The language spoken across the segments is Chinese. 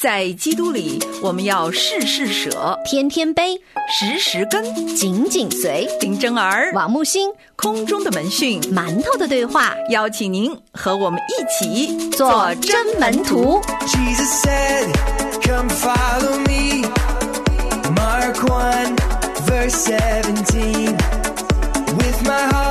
在基督里，我们要事事舍，天天背，时时跟。紧紧随。林真儿，王木星，空中的门讯，馒头的对话，邀请您和我们一起做真门徒。Jesus said, Come follow me. Mark 1, verse 17. With my heart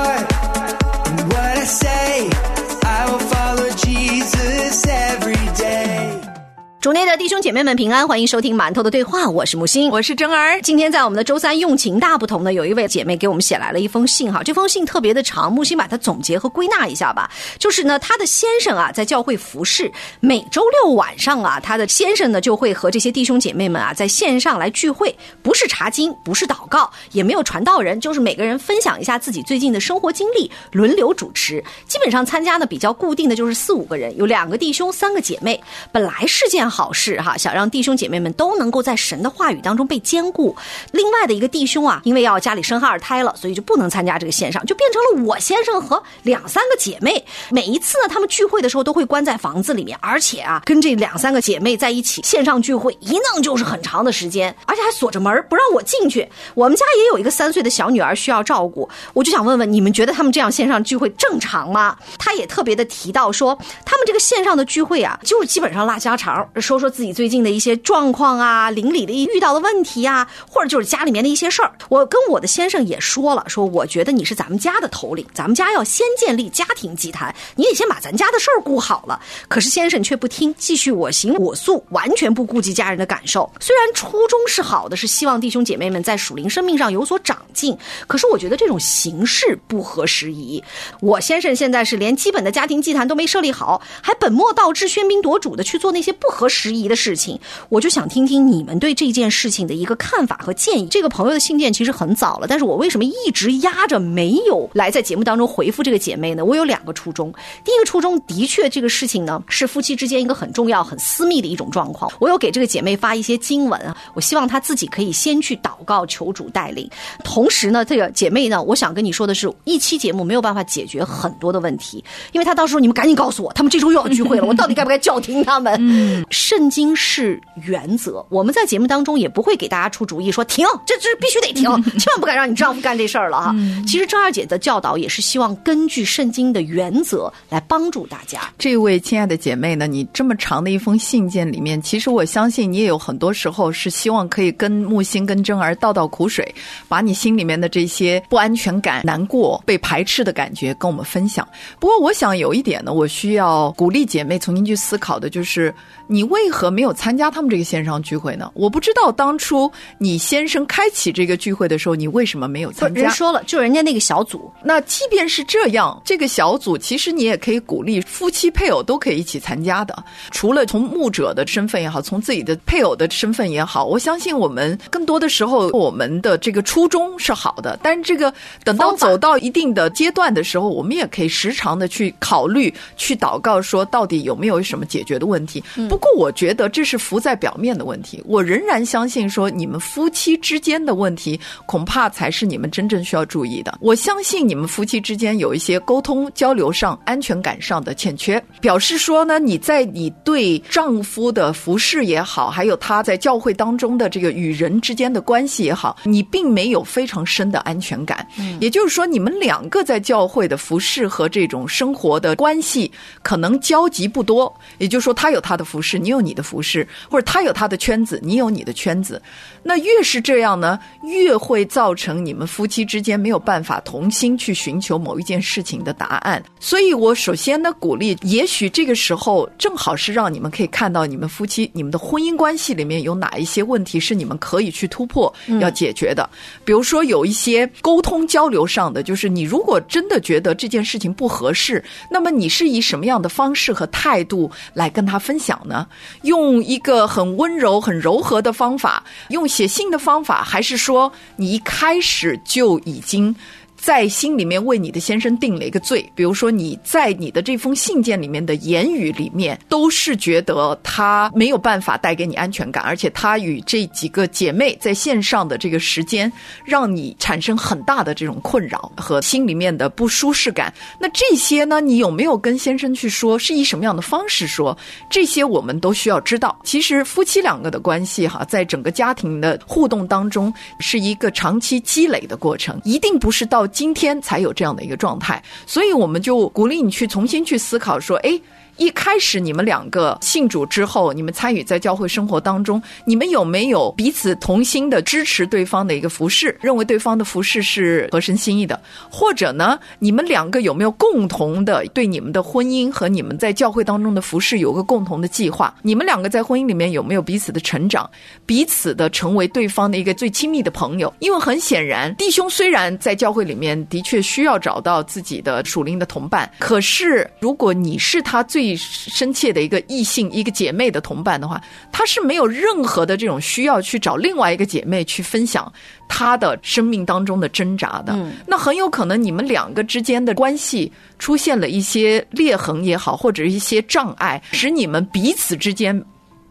主内的弟兄姐妹们平安，欢迎收听馒头的对话，我是木星，我是真儿。今天在我们的周三用情大不同呢，有一位姐妹给我们写来了一封信哈，这封信特别的长，木星把它总结和归纳一下吧。就是呢，她的先生啊在教会服侍，每周六晚上啊，她的先生呢就会和这些弟兄姐妹们啊在线上来聚会，不是查经，不是祷告，也没有传道人，就是每个人分享一下自己最近的生活经历，轮流主持。基本上参加呢比较固定的就是四五个人，有两个弟兄，三个姐妹。本来是件好事哈，想让弟兄姐妹们都能够在神的话语当中被兼顾。另外的一个弟兄啊，因为要家里生二胎了，所以就不能参加这个线上，就变成了我先生和两三个姐妹。每一次呢，他们聚会的时候都会关在房子里面，而且啊，跟这两三个姐妹在一起线上聚会，一弄就是很长的时间，而且还锁着门不让我进去。我们家也有一个三岁的小女儿需要照顾，我就想问问你们，觉得他们这样线上聚会正常吗？他也特别的提到说，他们这个线上的聚会啊，就是基本上拉家常，说说自己最近的一些状况啊，邻里的遇到的问题啊，或者就是家里面的一些事儿。我跟我的先生也说了，说我觉得你是咱们家的头领，咱们家要先建立家庭祭坛，你得先把咱家的事儿顾好了。可是先生却不听，继续我行我素，完全不顾及家人的感受。虽然初衷是好的，是希望弟兄姐妹们在属灵生命上有所长进，可是我觉得这种形式不合时宜。我先生现在是连基本的家庭祭坛都没设立好，还本末倒置、喧宾夺主的去做那些不合时宜的事情。我就想听听你们对这件事情的一个看法和建议。这个朋友的信件其实很早了，但是我为什么一直压着没有来在节目当中回复这个姐妹呢？我有两个初衷。第一个初衷，的确这个事情呢是夫妻之间一个很重要、很私密的一种状况。我有给这个姐妹发一些经文啊，我希望她自己可以先去祷告求主带领。同时呢，这个姐妹呢，我想跟你说的是，一期节目没有办法解决很多的问题，因为她到时候你们赶紧告诉我，他们这周又要聚会了，我到底该不该叫停他们？嗯，圣经是原则，我们在节目当中也不会给大家出主意说停，这这必须得停，千万不敢让你丈夫干这事儿了哈。其实张二姐的教导也是希望根据圣经的原则来帮助大家。这位亲爱的姐妹呢，你这么长的一封信件里面，其实我相信你也有很多时候是希望可以跟木星、跟真儿倒倒苦水，把你心里面的这些不安全感、难过、被排斥的感觉跟我们分享。不过，我想有一点呢，我需要鼓励姐妹重新去思考的，就是你为何没有参加他们这个线上聚会呢？我不知道当初你先生开启这个聚会的时候，你为什么没有参加？人说了，就人家那个小组，那即便是这样，这个小组其实你也可以鼓励夫妻配偶都可以一起参加的。除了从牧者的身份也好，从自己的配偶的身份也好，我相信我们更多的时候我们的这个初衷是好的，但是这个等到走到一定的阶段的时候，我们也可以时常的去考虑、去祷告，说到底有没有什么解决的问题。不过我觉得这是浮在表面的问题，我仍然相信说你们夫妻之间的问题，恐怕才是你们真正需要注意的。我相信你们夫妻之间有一些沟通交流上、安全感上的欠缺，表示说呢，你在你对丈夫的服侍也好，还有他在教会当中的这个与人之间的关系也好，你并没有非常深的安全感。也就是说，你们两个在教会的服侍和这种生活的关系可能交集不多。也就是说，他有他的服侍，你有你的服饰，或者他有他的圈子，你有你的圈子。那越是这样呢，越会造成你们夫妻之间没有办法同心去寻求某一件事情的答案。所以我首先呢，鼓励，也许这个时候正好是让你们可以看到你们夫妻、你们的婚姻关系里面有哪一些问题是你们可以去突破、要解决的。比如说有一些沟通交流上的，就是你如果真的觉得这件事情不合适，那么你是以什么样的方式和态度来跟他分享呢？用一个很温柔、很柔和的方法，用写信的方法，还是说你一开始就已经？在心里面为你的先生定了一个罪，比如说你在你的这封信件里面的言语里面，都是觉得他没有办法带给你安全感，而且他与这几个姐妹在线上的这个时间，让你产生很大的这种困扰和心里面的不舒适感。那这些呢，你有没有跟先生去说？是以什么样的方式说？这些我们都需要知道。其实夫妻两个的关系哈，在整个家庭的互动当中，是一个长期积累的过程，一定不是到今天才有这样的一个状态。所以我们就鼓励你去重新去思考，说，哎。一开始你们两个信主之后，你们参与在教会生活当中，你们有没有彼此同心的支持对方的一个服饰，认为对方的服饰是合神心意的？或者呢，你们两个有没有共同的对你们的婚姻和你们在教会当中的服饰有个共同的计划？你们两个在婚姻里面有没有彼此的成长，彼此的成为对方的一个最亲密的朋友？因为很显然，弟兄虽然在教会里面的确需要找到自己的属灵的同伴，可是如果你是他最深切的一个异性、一个姐妹的同伴的话，他是没有任何的这种需要去找另外一个姐妹去分享他的生命当中的挣扎的。那很有可能你们两个之间的关系出现了一些裂痕也好，或者一些障碍，使你们彼此之间。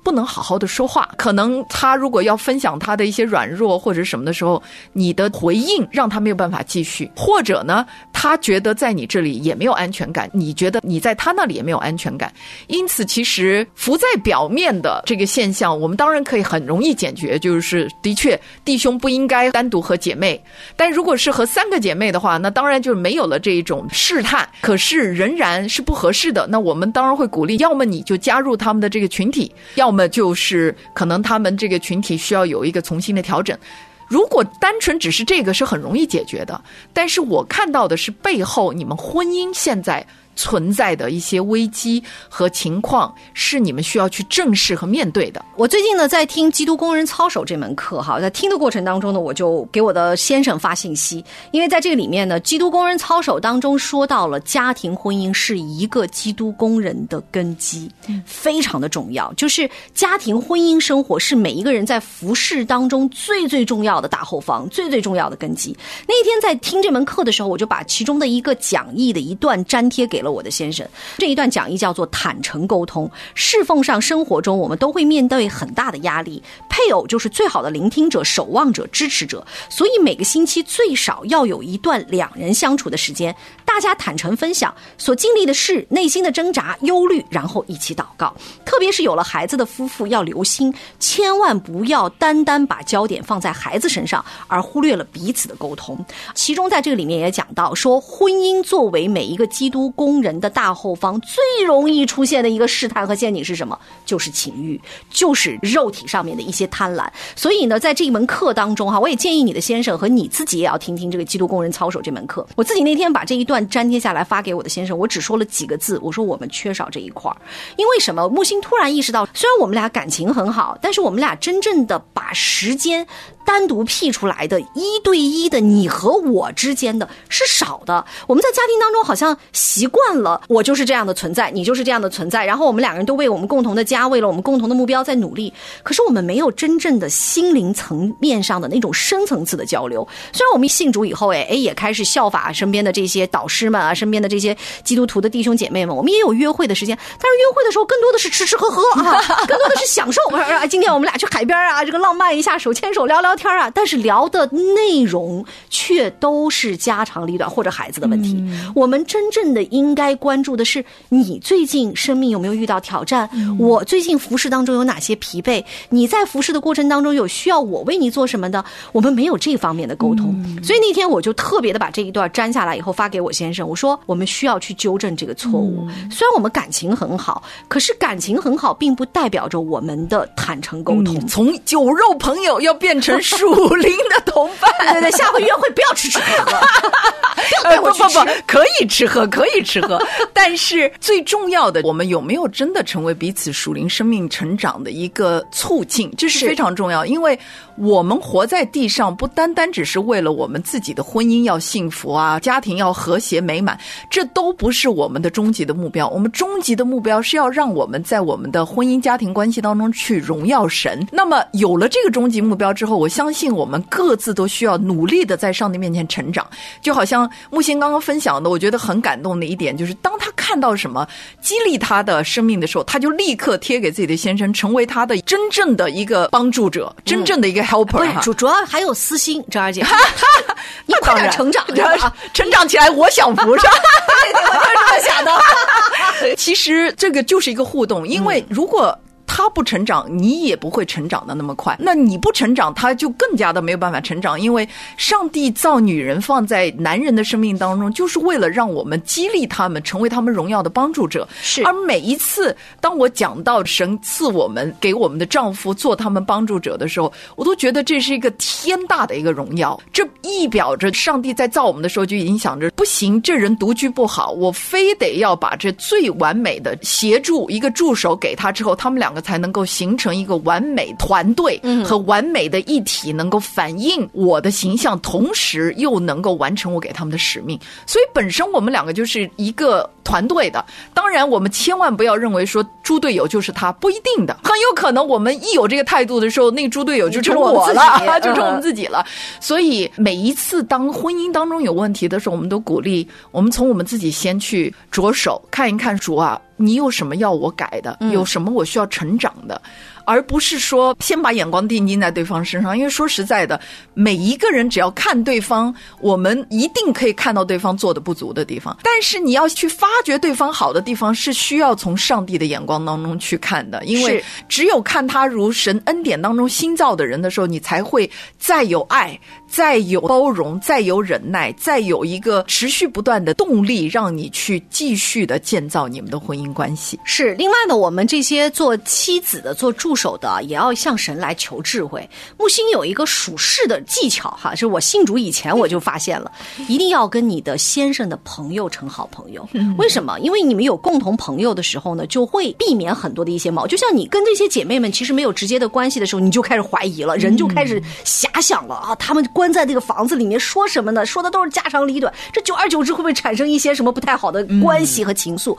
不能好好的说话，可能他如果要分享他的一些软弱或者什么的时候，你的回应让他没有办法继续，或者呢，他觉得在你这里也没有安全感，你觉得你在他那里也没有安全感，因此其实浮在表面的这个现象，我们当然可以很容易解决，就是的确弟兄不应该单独和姐妹，但如果是和三个姐妹的话，那当然就是没有了这一种试探，可是仍然是不合适的，那我们当然会鼓励，要么你就加入他们的这个群体，要么。那么就是可能他们这个群体需要有一个重新的调整。如果单纯只是这个是很容易解决的，但是我看到的是背后你们婚姻现在。存在的一些危机和情况是你们需要去正视和面对的。我最近呢在听《基督工人操守》这门课，哈，在听的过程当中呢，我就给我的先生发信息，因为在这个里面呢，《基督工人操守》当中说到了家庭婚姻是一个基督工人的根基，非常的重要。就是家庭婚姻生活是每一个人在服饰当中最最重要的大后方，最最重要的根基。那一天在听这门课的时候，我就把其中的一个讲义的一段粘贴给了。我的先生，这一段讲义叫做坦诚沟通。侍奉上生活中，我们都会面对很大的压力，配偶就是最好的聆听者、守望者、支持者。所以每个星期最少要有一段两人相处的时间，大家坦诚分享所经历的事、内心的挣扎、忧虑，然后一起祷告。特别是有了孩子的夫妇要留心，千万不要单单把焦点放在孩子身上，而忽略了彼此的沟通。其中在这个里面也讲到说，婚姻作为每一个基督公。人的大后方最容易出现的一个试探和陷阱是什么？就是情欲，就是肉体上面的一些贪婪。所以呢，在这一门课当中哈，我也建议你的先生和你自己也要听听这个基督工人操守这门课。我自己那天把这一段粘贴下来发给我的先生，我只说了几个字，我说我们缺少这一块儿。因为什么？木星突然意识到，虽然我们俩感情很好，但是我们俩真正的把时间。单独辟出来的一对一的你和我之间的是少的。我们在家庭当中好像习惯了，我就是这样的存在，你就是这样的存在。然后我们两个人都为我们共同的家，为了我们共同的目标在努力。可是我们没有真正的心灵层面上的那种深层次的交流。虽然我们信主以后，哎哎，也开始效法身边的这些导师们啊，身边的这些基督徒的弟兄姐妹们，我们也有约会的时间。但是约会的时候更多的是吃吃喝喝啊，更多的是享受。我 说啊今天我们俩去海边啊，这个浪漫一下，手牵手聊聊。天啊！但是聊的内容却都是家长里短或者孩子的问题。我们真正的应该关注的是你最近生命有没有遇到挑战？我最近服侍当中有哪些疲惫？你在服侍的过程当中有需要我为你做什么的？我们没有这方面的沟通，所以那天我就特别的把这一段粘下来以后发给我先生，我说我们需要去纠正这个错误。虽然我们感情很好，可是感情很好并不代表着我们的坦诚沟通。从酒肉朋友要变成。属灵的同伴，对对，下回约会不要吃吃喝喝。带我去吃不不不，可以吃喝，可以吃喝，但是最重要的，我们有没有真的成为彼此属灵生命成长的一个促进，这是是非常重要。因为我们活在地上，不单单只是为了我们自己的婚姻要幸福啊，家庭要和谐美满，这都不是我们的终极的目标。我们终极的目标是要让我们在我们的婚姻家庭关系当中去荣耀神。那么有了这个终极目标之后，我相信我们各自都需要努力的在上帝面前成长。就好像木星刚刚分享的，我觉得很感动的一点就是，当他看到什么激励他的生命的时候，他就立刻贴给自己的先生，成为他的真正的一个帮助者，真正的一个是。主主要还有私心，张二姐，你快当然点成长？成长起来，我享福是吧？对对，我就是这么想的。其实这个就是一个互动，因为如果。他不成长，你也不会成长的那么快。那你不成长，他就更加的没有办法成长。因为上帝造女人放在男人的生命当中，就是为了让我们激励他们，成为他们荣耀的帮助者。是而每一次当我讲到神赐我们给我们的丈夫做他们帮助者的时候，我都觉得这是一个天大的一个荣耀。这意表着上帝在造我们的时候就已经想着，不行，这人独居不好，我非得要把这最完美的协助一个助手给他之后，他们两个才能够形成一个完美团队和完美的一体，能够反映我的形象，同时又能够完成我给他们的使命。所以本身我们两个就是一个团队的。当然，我们千万不要认为说猪队友就是他，不一定的，很有可能我们一有这个态度的时候，那个猪队友就成我自己了，就成我们嗯自己了。所以每一次当婚姻当中有问题的时候，我们都鼓励我们从我们自己先去着手看一看，主啊，你有什么要我改的，有什么我需要成长的。而不是说先把眼光定睛在对方身上，因为说实在的，每一个人只要看对方，我们一定可以看到对方做的不足的地方。但是你要去发掘对方好的地方，是需要从上帝的眼光当中去看的，因为只有看他如神恩典当中新造的人的时候，你才会再有爱，再有包容，再有忍耐，再有一个持续不断的动力，让你去继续的建造你们的婚姻关系。是，另外呢，我们这些做妻子的、做助手的，也要向神来求智慧。木星有一个属事的技巧哈，是我信主以前我就发现了，一定要跟你的先生的朋友成好朋友。为什么？因为你们有共同朋友的时候呢，就会避免很多的一些矛。就像你跟这些姐妹们其实没有直接的关系的时候，你就开始怀疑了，人就开始遐想了啊，他们关在那个房子里面说什么呢？说的都是家长里短，这久而久之会不会产生一些什么不太好的关系和情愫？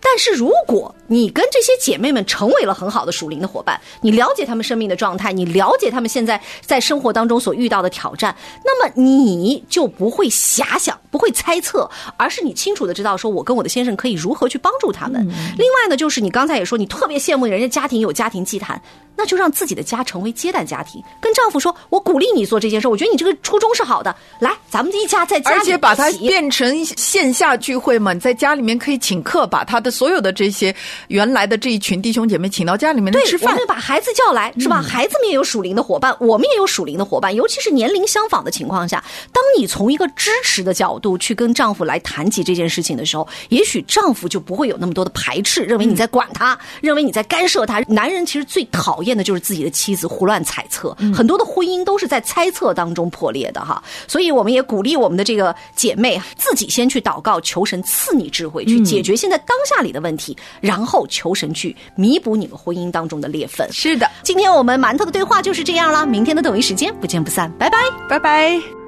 但是如果你跟这些姐妹们成为了很好的属灵的伙伴，你了解他们生命的状态，你了解他们现在在生活当中所遇到的挑战，那么你就不会遐想，不会猜测，而是你清楚的知道，说我跟我的先生可以如何去帮助他们。另外呢，就是你刚才也说，你特别羡慕人家家庭有家庭祭坛，那就让自己的家成为接待家庭，跟丈夫说，我鼓励你做这件事，我觉得你这个初衷是好的，来，咱们一家在家里而且把它变成线下聚会嘛，你在家里面可以请客，把他的所有的这些原来的这一群弟兄姐妹请到家里面来，吃饭我们。把孩子叫来，是吧？嗯孩子们也有属灵的伙伴，我们也有属灵的伙伴，尤其是年龄相仿的情况下，当你从一个支持的角度去跟丈夫来谈及这件事情的时候，也许丈夫就不会有那么多的排斥，认为你在管他，认为你在干涉他。男人其实最讨厌的就是自己的妻子胡乱猜测，嗯很多的婚姻都是在猜测当中破裂的哈。所以我们也鼓励我们的这个姐妹自己先去祷告，求神赐你智慧，去嗯解决现在当下里的问题，然后求神去弥补你们婚姻当中的裂缝。是的，今天我们馒头的对话就是这样了，明天的同一时间不见不散，拜拜。拜拜。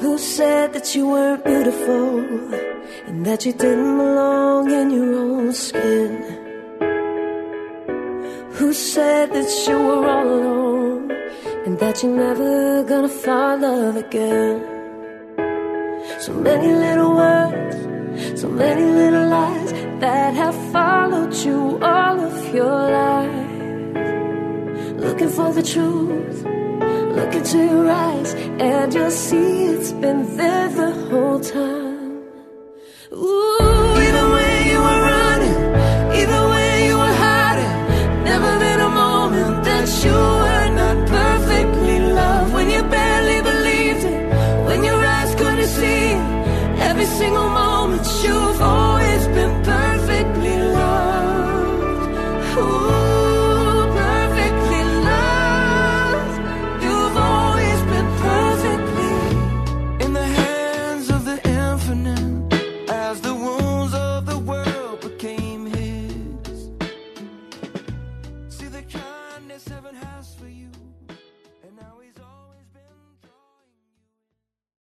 Who said that you weren't beautiful and that you didn't belong in your own skin? Who said that you were all alone and that you're never gonna find love again? So many little words, so many little lies that have followed you all of your life. Looking for the truth. Look into your eyes and you'll see it's been there the whole time.